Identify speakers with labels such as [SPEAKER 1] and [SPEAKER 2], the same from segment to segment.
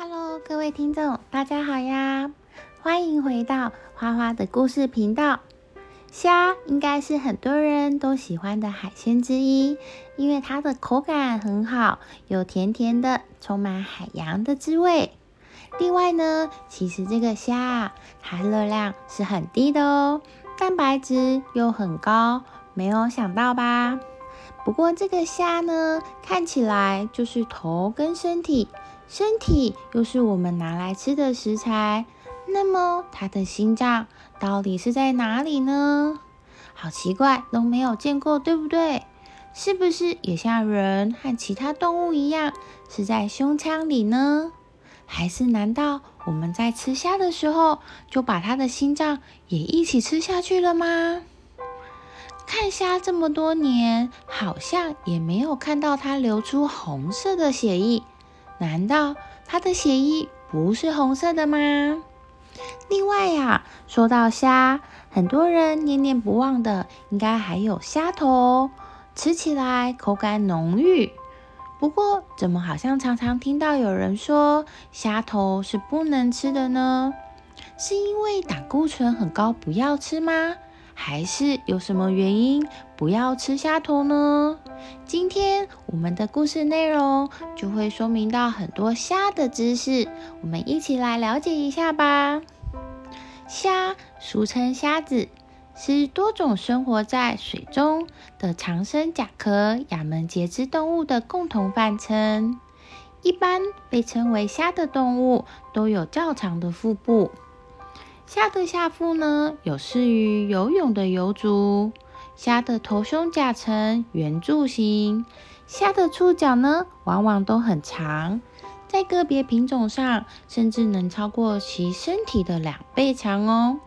[SPEAKER 1] Hello，各位听众，大家好呀！欢迎回到花花的故事频道。虾应该是很多人都喜欢的海鲜之一，因为它的口感很好，有甜甜的，充满海洋的滋味。另外呢，其实这个虾啊，它热量是很低的哦，蛋白质又很高，没有想到吧？不过这个虾呢，看起来就是头跟身体，身体又是我们拿来吃的食材。那么它的心脏到底是在哪里呢？好奇怪，都没有见过，对不对？是不是也像人和其他动物一样，是在胸腔里呢？还是难道我们在吃虾的时候，就把它的心脏也一起吃下去了吗？看虾这么多年，好像也没有看到它流出红色的血液。难道它的血衣不是红色的吗？另外呀，说到虾，很多人念念不忘的，应该还有虾头，吃起来口感浓郁。不过，怎么好像常常听到有人说虾头是不能吃的呢？是因为胆固醇很高，不要吃吗？还是有什么原因不要吃虾头呢？今天我们的故事内容就会说明到很多虾的知识，我们一起来了解一下吧。虾俗称虾子，是多种生活在水中的长身甲壳亚门节肢动物的共同泛称。一般被称为虾的动物都有较长的腹部。虾的下腹呢，有适于游泳的游足。虾的头胸甲呈圆柱形。虾的触角呢，往往都很长，在个别品种上，甚至能超过其身体的两倍长哦。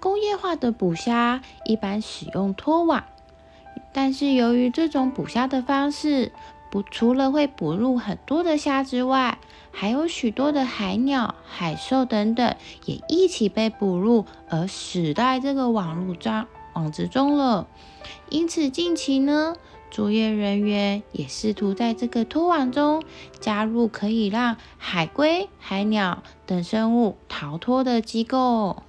[SPEAKER 1] 工业化的捕虾一般使用拖网，但是由于这种捕虾的方式，捕除了会捕入很多的虾之外，还有许多的海鸟、海兽等等，也一起被捕入而死在这个网路中网子中了。因此，近期呢，作业人员也试图在这个拖网中加入可以让海龟、海鸟等生物逃脱的机构。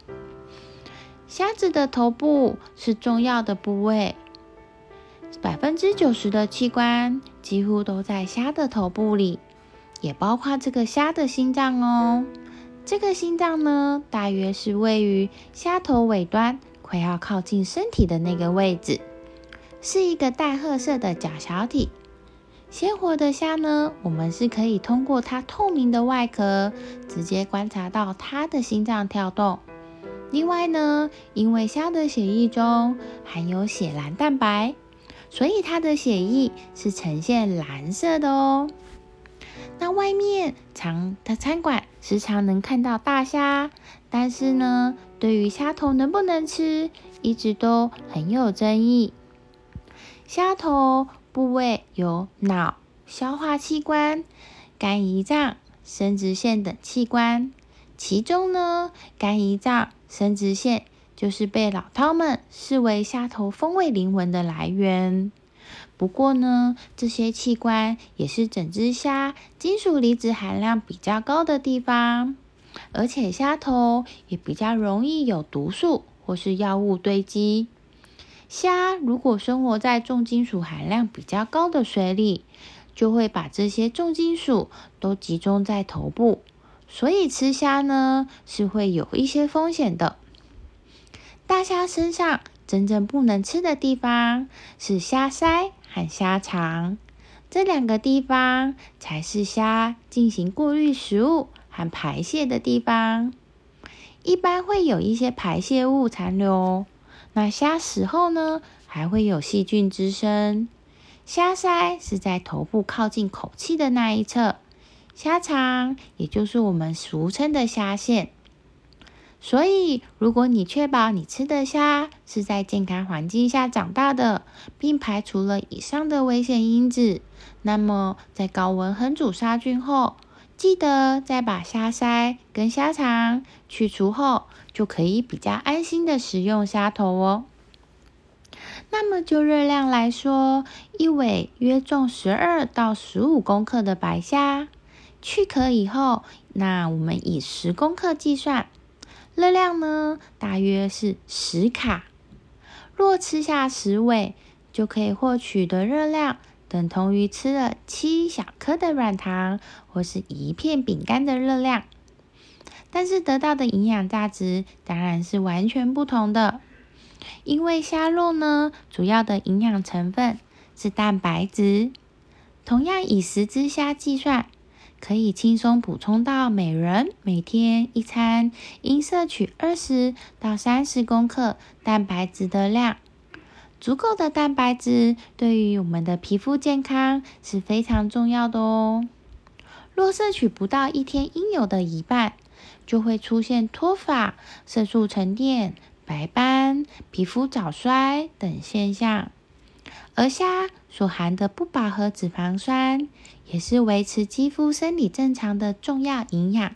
[SPEAKER 1] 虾子的头部是重要的部位，百分之九十的器官几乎都在虾的头部里。也包括这个虾的心脏哦。这个心脏呢，大约是位于虾头尾端，快要靠近身体的那个位置，是一个淡褐色的角小体。鲜活的虾呢，我们是可以通过它透明的外壳，直接观察到它的心脏跳动。另外呢，因为虾的血液中含有血蓝蛋白，所以它的血液是呈现蓝色的哦。那外面常的餐馆时常能看到大虾，但是呢，对于虾头能不能吃，一直都很有争议。虾头部位有脑、消化器官、肝胰脏、生殖腺等器官，其中呢，肝胰脏、生殖腺就是被老饕们视为虾头风味灵魂的来源。不过呢，这些器官也是整只虾金属离子含量比较高的地方，而且虾头也比较容易有毒素或是药物堆积。虾如果生活在重金属含量比较高的水里，就会把这些重金属都集中在头部，所以吃虾呢是会有一些风险的。大虾身上真正不能吃的地方是虾鳃。和虾肠这两个地方才是虾进行过滤食物和排泄的地方，一般会有一些排泄物残留。那虾死后呢，还会有细菌滋生。虾鳃是在头部靠近口器的那一侧，虾肠也就是我们俗称的虾线。所以，如果你确保你吃的虾是在健康环境下长大的，并排除了以上的危险因子，那么在高温烹煮杀菌后，记得再把虾鳃跟虾肠去除后，就可以比较安心的食用虾头哦。那么就热量来说，一尾约重十二到十五公克的白虾，去壳以后，那我们以十公克计算，热量呢大约是十卡。若吃下十尾，就可以获取的热量等同于吃了七小颗的软糖或是一片饼干的热量。但是得到的营养价值当然是完全不同的，因为虾肉呢，主要的营养成分是蛋白质。同样以十只虾计算，可以轻松补充到每人每天一餐应摄取二十到三十公克蛋白质的量。足够的蛋白质对于我们的皮肤健康是非常重要的哦。若摄取不到一天应有的一半，就会出现脱发、色素沉淀、白斑、皮肤早衰等现象。而虾所含的不饱和脂肪酸，也是维持肌肤生理正常的重要营养。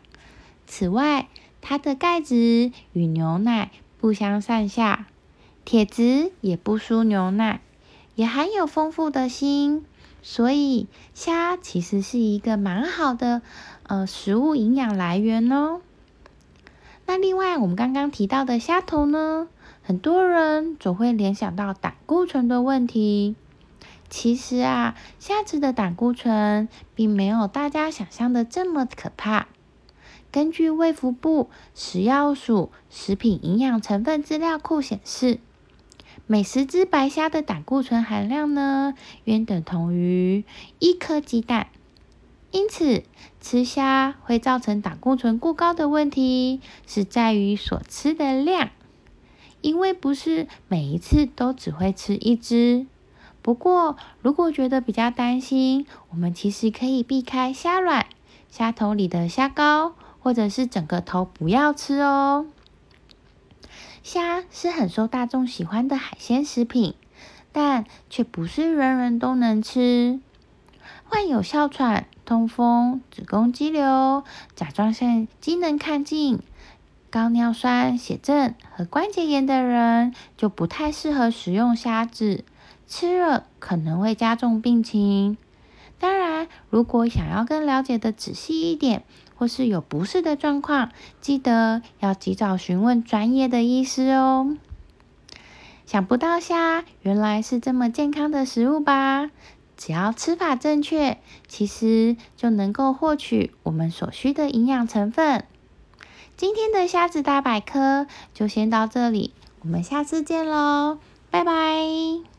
[SPEAKER 1] 此外，它的钙质与牛奶不相上下，铁质也不输牛奶，也含有丰富的锌，所以虾其实是一个蛮好的呃食物营养来源哦。那另外，我们刚刚提到的虾头呢，很多人总会联想到胆固醇的问题。其实啊，虾子的胆固醇并没有大家想象的这么可怕。根据卫福部食药署食品营养成分资料库显示，每十只白虾的胆固醇含量呢，约等同于一颗鸡蛋。因此，吃虾会造成胆固醇过高的问题，是在于所吃的量。因为不是每一次都只会吃一只。不过，如果觉得比较担心，我们其实可以避开虾卵、虾头里的虾膏，或者是整个头不要吃哦。虾是很受大众喜欢的海鲜食品，但却不是人人都能吃。患有哮喘。痛风、子宫肌瘤、甲状腺机能亢进、高尿酸血症和关节炎的人就不太适合食用虾子，吃了可能会加重病情。当然，如果想要更了解的仔细一点，或是有不适的状况，记得要及早询问专业的医师哦。想不到虾原来是这么健康的食物吧？只要吃法正确，其实就能够获取我们所需的营养成分。今天的虾子大百科就先到这里，我们下次见喽，拜拜。